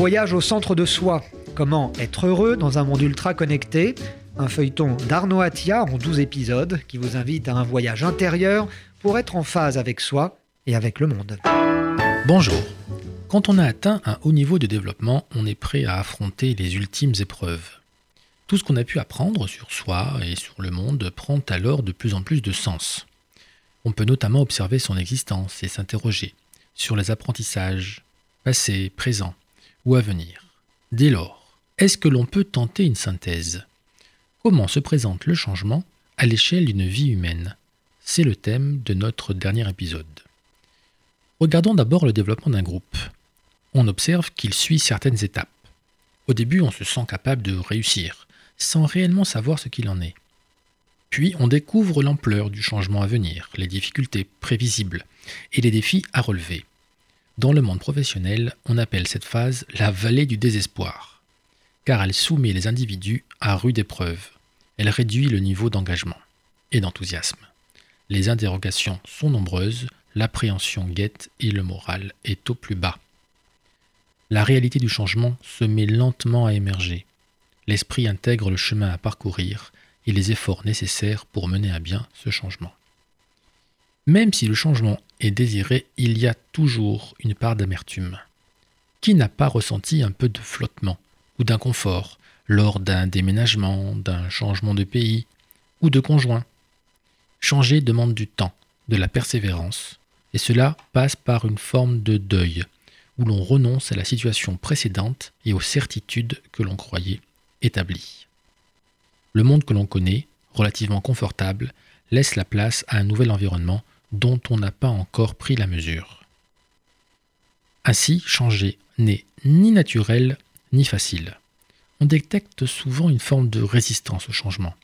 Voyage au centre de soi. Comment être heureux dans un monde ultra connecté? Un feuilleton d'Arnaud Attia en 12 épisodes qui vous invite à un voyage intérieur pour être en phase avec soi et avec le monde. Bonjour. Quand on a atteint un haut niveau de développement, on est prêt à affronter les ultimes épreuves. Tout ce qu'on a pu apprendre sur soi et sur le monde prend alors de plus en plus de sens. On peut notamment observer son existence et s'interroger sur les apprentissages, passés, présents ou à venir. Dès lors, est-ce que l'on peut tenter une synthèse? Comment se présente le changement à l'échelle d'une vie humaine? C'est le thème de notre dernier épisode. Regardons d'abord le développement d'un groupe. On observe qu'il suit certaines étapes. Au début, on se sent capable de réussir, sans réellement savoir ce qu'il en est. Puis on découvre l'ampleur du changement à venir, les difficultés prévisibles et les défis à relever. Dans le monde professionnel, on appelle cette phase la vallée du désespoir, car elle soumet les individus à rude épreuve. Elle réduit le niveau d'engagement et d'enthousiasme. Les interrogations sont nombreuses, l'appréhension guette et le moral est au plus bas. La réalité du changement se met lentement à émerger. L'esprit intègre le chemin à parcourir et les efforts nécessaires pour mener à bien ce changement. Même si le changement est désiré, il y a toujours une part d'amertume. Qui n'a pas ressenti un peu de flottement ou d'inconfort lors d'un déménagement, d'un changement de pays ou de conjoint? Changer demande du temps, de la persévérance, et cela passe par une forme de deuil, où l'on renonce à la situation précédente et aux certitudes que l'on croyait établies. Le monde que l'on connaît, relativement confortable, laisse la place à un nouvel environnement dont on n'a pas encore pris la mesure. Ainsi, changer n'est ni naturel ni facile. On détecte souvent une forme de résistance au changement.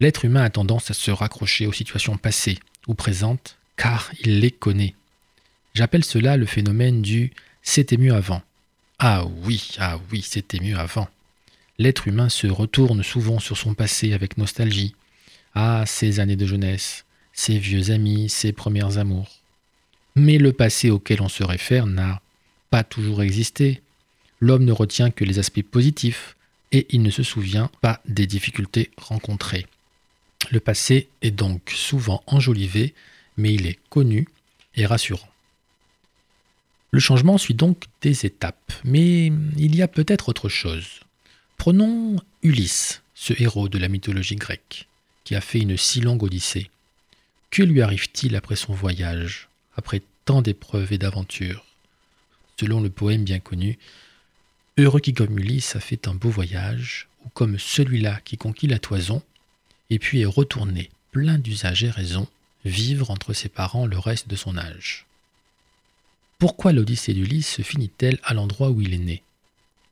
L'être humain a tendance à se raccrocher aux situations passées ou présentes car il les connaît. J'appelle cela le phénomène du c'était mieux avant. Ah oui, ah oui, c'était mieux avant l'être humain se retourne souvent sur son passé avec nostalgie. Ah, ses années de jeunesse, ses vieux amis, ses premières amours. Mais le passé auquel on se réfère n'a pas toujours existé. L'homme ne retient que les aspects positifs et il ne se souvient pas des difficultés rencontrées. Le passé est donc souvent enjolivé, mais il est connu et rassurant. Le changement suit donc des étapes, mais il y a peut-être autre chose. Prenons Ulysse, ce héros de la mythologie grecque, qui a fait une si longue odyssée. Que lui arrive-t-il après son voyage, après tant d'épreuves et d'aventures? Selon le poème bien connu, Heureux qui comme Ulysse a fait un beau voyage, ou comme celui-là qui conquit la toison, et puis est retourné, plein d'usage et raison, vivre entre ses parents le reste de son âge. Pourquoi l'Odyssée d'Ulysse se finit-elle à l'endroit où il est né?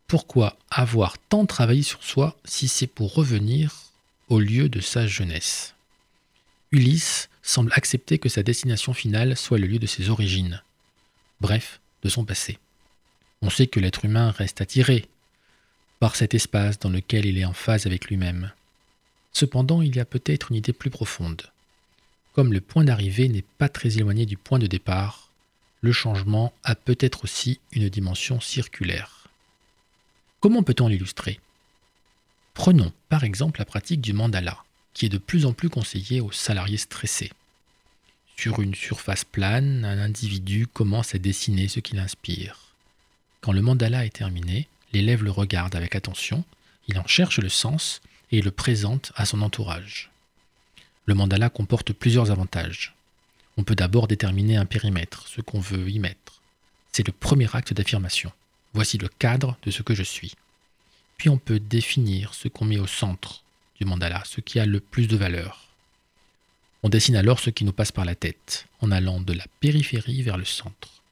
Pourquoi avoir tant travaillé sur soi si c'est pour revenir au lieu de sa jeunesse? Ulysse semble accepter que sa destination finale soit le lieu de ses origines, bref, de son passé. On sait que l'être humain reste attiré par cet espace dans lequel il est en phase avec lui-même. Cependant, il y a peut-être une idée plus profonde. Comme le point d'arrivée n'est pas très éloigné du point de départ, le changement a peut-être aussi une dimension circulaire. Comment peut-on l'illustrer? Prenons par exemple la pratique du mandala, qui est de plus en plus conseillée aux salariés stressés. Sur une surface plane, un individu commence à dessiner ce qui l'inspire. Quand le mandala est terminé, l'élève le regarde avec attention, il en cherche le sens et le présente à son entourage. Le mandala comporte plusieurs avantages. On peut d'abord déterminer un périmètre, ce qu'on veut y mettre. C'est le premier acte d'affirmation. Voici le cadre de ce que je suis. Puis on peut définir ce qu'on met au centre du mandala, ce qui a le plus de valeur. On dessine alors ce qui nous passe par la tête, en allant de la périphérie vers le centre.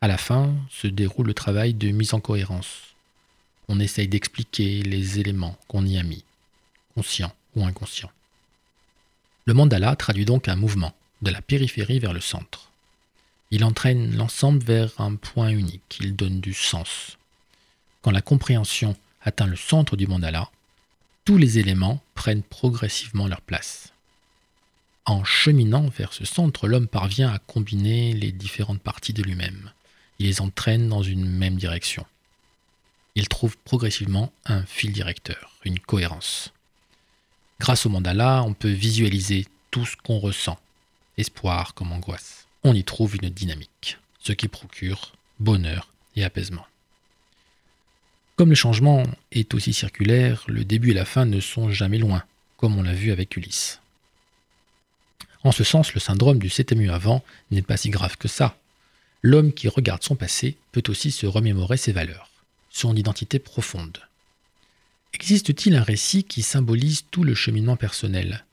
À la fin se déroule le travail de mise en cohérence. On essaye d'expliquer les éléments qu'on y a mis, conscients ou inconscients. Le mandala traduit donc un mouvement, de la périphérie vers le centre. Il entraîne l'ensemble vers un point unique, il donne du sens. Quand la compréhension atteint le centre du mandala, tous les éléments prennent progressivement leur place. En cheminant vers ce centre, l'homme parvient à combiner les différentes parties de lui-même. Il les entraîne dans une même direction. il trouve progressivement un fil directeur, une cohérence. Grâce au mandala, on peut visualiser tout ce qu'on ressent, espoir comme angoisse. On y trouve une dynamique, ce qui procure bonheur et apaisement. Comme le changement est aussi circulaire, le début et la fin ne sont jamais loin, comme on l'a vu avec Ulysse. En ce sens, le syndrome du septième avant n'est pas si grave que ça. L'homme qui regarde son passé peut aussi se remémorer ses valeurs, son identité profonde. Existe-t-il un récit qui symbolise tout le cheminement personnel?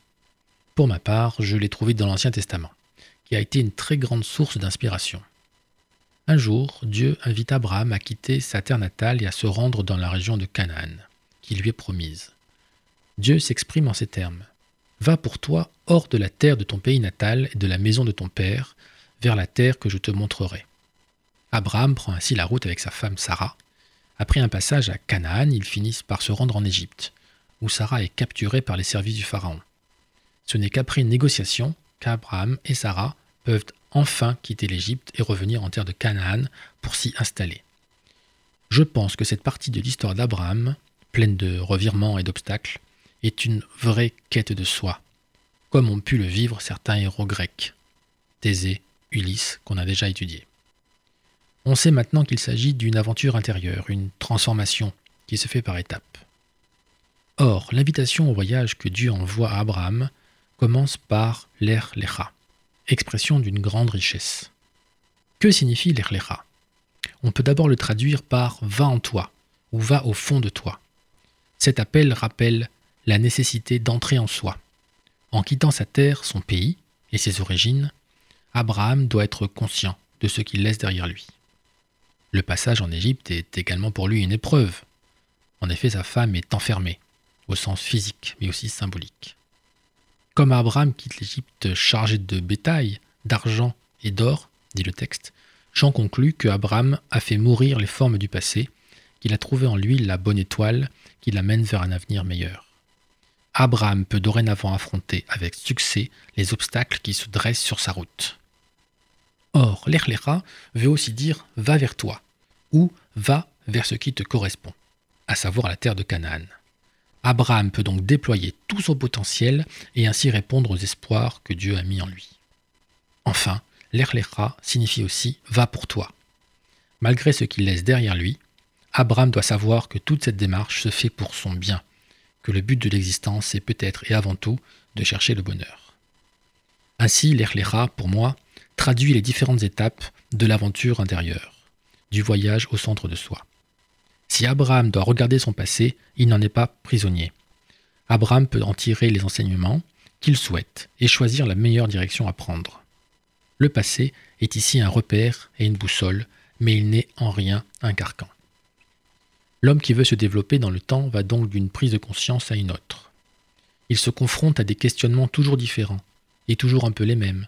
Pour ma part, je l'ai trouvé dans l'Ancien Testament, qui a été une très grande source d'inspiration. Un jour, Dieu invite Abraham à quitter sa terre natale et à se rendre dans la région de Canaan, qui lui est promise. Dieu s'exprime en ces termes. Va pour toi hors de la terre de ton pays natal et de la maison de ton père, vers la terre que je te montrerai. Abraham prend ainsi la route avec sa femme Sarah. Après un passage à Canaan, ils finissent par se rendre en Égypte, où Sarah est capturée par les services du Pharaon. Ce n'est qu'après une négociation qu'Abraham et Sarah peuvent enfin quitter l'Égypte et revenir en terre de Canaan pour s'y installer. Je pense que cette partie de l'histoire d'Abraham, pleine de revirements et d'obstacles, est une vraie quête de soi, comme ont pu le vivre certains héros grecs, Thésée, Ulysse, qu'on a déjà étudié. On sait maintenant qu'il s'agit d'une aventure intérieure, une transformation qui se fait par étapes. Or, l'invitation au voyage que Dieu envoie à Abraham commence par l'Er Lecha, expression d'une grande richesse. Que signifie l'Erlecha On peut d'abord le traduire par va en toi ou va au fond de toi. Cet appel rappelle la nécessité d'entrer en soi. En quittant sa terre, son pays et ses origines, Abraham doit être conscient de ce qu'il laisse derrière lui. Le passage en Égypte est également pour lui une épreuve. En effet, sa femme est enfermée, au sens physique mais aussi symbolique. Comme Abraham quitte l'Égypte chargé de bétail, d'argent et d'or, dit le texte, Jean conclut que Abraham a fait mourir les formes du passé, qu'il a trouvé en lui la bonne étoile qui l'amène vers un avenir meilleur. Abraham peut dorénavant affronter avec succès les obstacles qui se dressent sur sa route. Or, l'Erlecha veut aussi dire va vers toi ou va vers ce qui te correspond, à savoir la terre de Canaan. Abraham peut donc déployer tout son potentiel et ainsi répondre aux espoirs que Dieu a mis en lui. Enfin, l'Erlecha signifie aussi va pour toi. Malgré ce qu'il laisse derrière lui, Abraham doit savoir que toute cette démarche se fait pour son bien, que le but de l'existence est peut-être et avant tout de chercher le bonheur. Ainsi, l'Erlecha, pour moi, traduit les différentes étapes de l'aventure intérieure, du voyage au centre de soi. Si Abraham doit regarder son passé, il n'en est pas prisonnier. Abraham peut en tirer les enseignements qu'il souhaite et choisir la meilleure direction à prendre. Le passé est ici un repère et une boussole, mais il n'est en rien un carcan. L'homme qui veut se développer dans le temps va donc d'une prise de conscience à une autre. Il se confronte à des questionnements toujours différents, et toujours un peu les mêmes.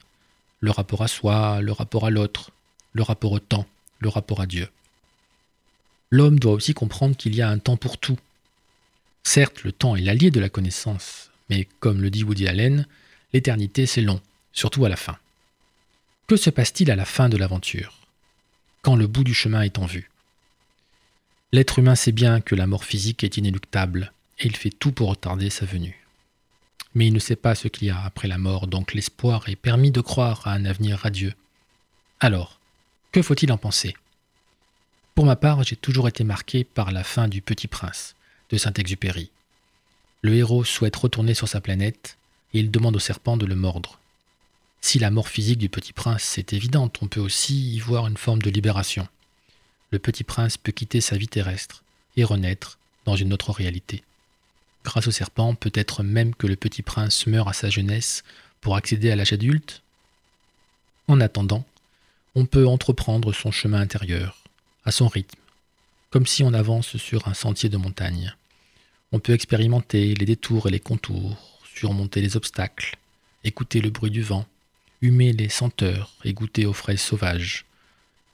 Le rapport à soi, le rapport à l'autre, le rapport au temps, le rapport à Dieu l'homme doit aussi comprendre qu'il y a un temps pour tout. Certes, le temps est l'allié de la connaissance, mais comme le dit Woody Allen, l'éternité c'est long, surtout à la fin. Que se passe-t-il à la fin de l'aventure Quand le bout du chemin est en vue? L'être humain sait bien que la mort physique est inéluctable, et il fait tout pour retarder sa venue. Mais il ne sait pas ce qu'il y a après la mort, donc l'espoir est permis de croire à un avenir radieux. Alors, que faut-il en penser? Pour ma part, j'ai toujours été marqué par la fin du Petit Prince de Saint-Exupéry. Le héros souhaite retourner sur sa planète et il demande au serpent de le mordre. Si la mort physique du Petit Prince est évidente, on peut aussi y voir une forme de libération. Le Petit Prince peut quitter sa vie terrestre et renaître dans une autre réalité. Grâce au serpent, peut-être même que le Petit Prince meurt à sa jeunesse pour accéder à l'âge adulte? En attendant, on peut entreprendre son chemin intérieur, son rythme, comme si on avance sur un sentier de montagne. On peut expérimenter les détours et les contours, surmonter les obstacles, écouter le bruit du vent, humer les senteurs et goûter aux fraises sauvages.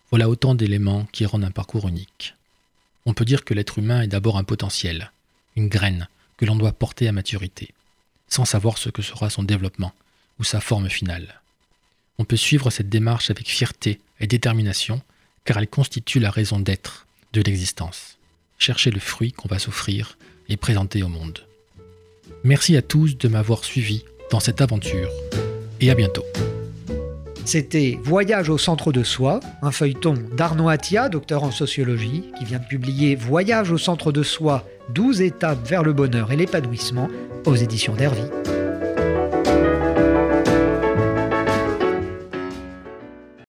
Voilà autant d'éléments qui rendent un parcours unique. On peut dire que l'être humain est d'abord un potentiel, une graine que l'on doit porter à maturité, sans savoir ce que sera son développement ou sa forme finale. On peut suivre cette démarche avec fierté et détermination car elle constitue la raison d'être de l'existence. chercher le fruit qu'on va s'offrir et présenter au monde. Merci à tous de m'avoir suivi dans cette aventure et à bientôt. C'était Voyage au centre de soi, un feuilleton d'Arnaud Attia, docteur en sociologie, qui vient de publier Voyage au centre de soi, 12 étapes vers le bonheur et l'épanouissement aux éditions d'Hervy.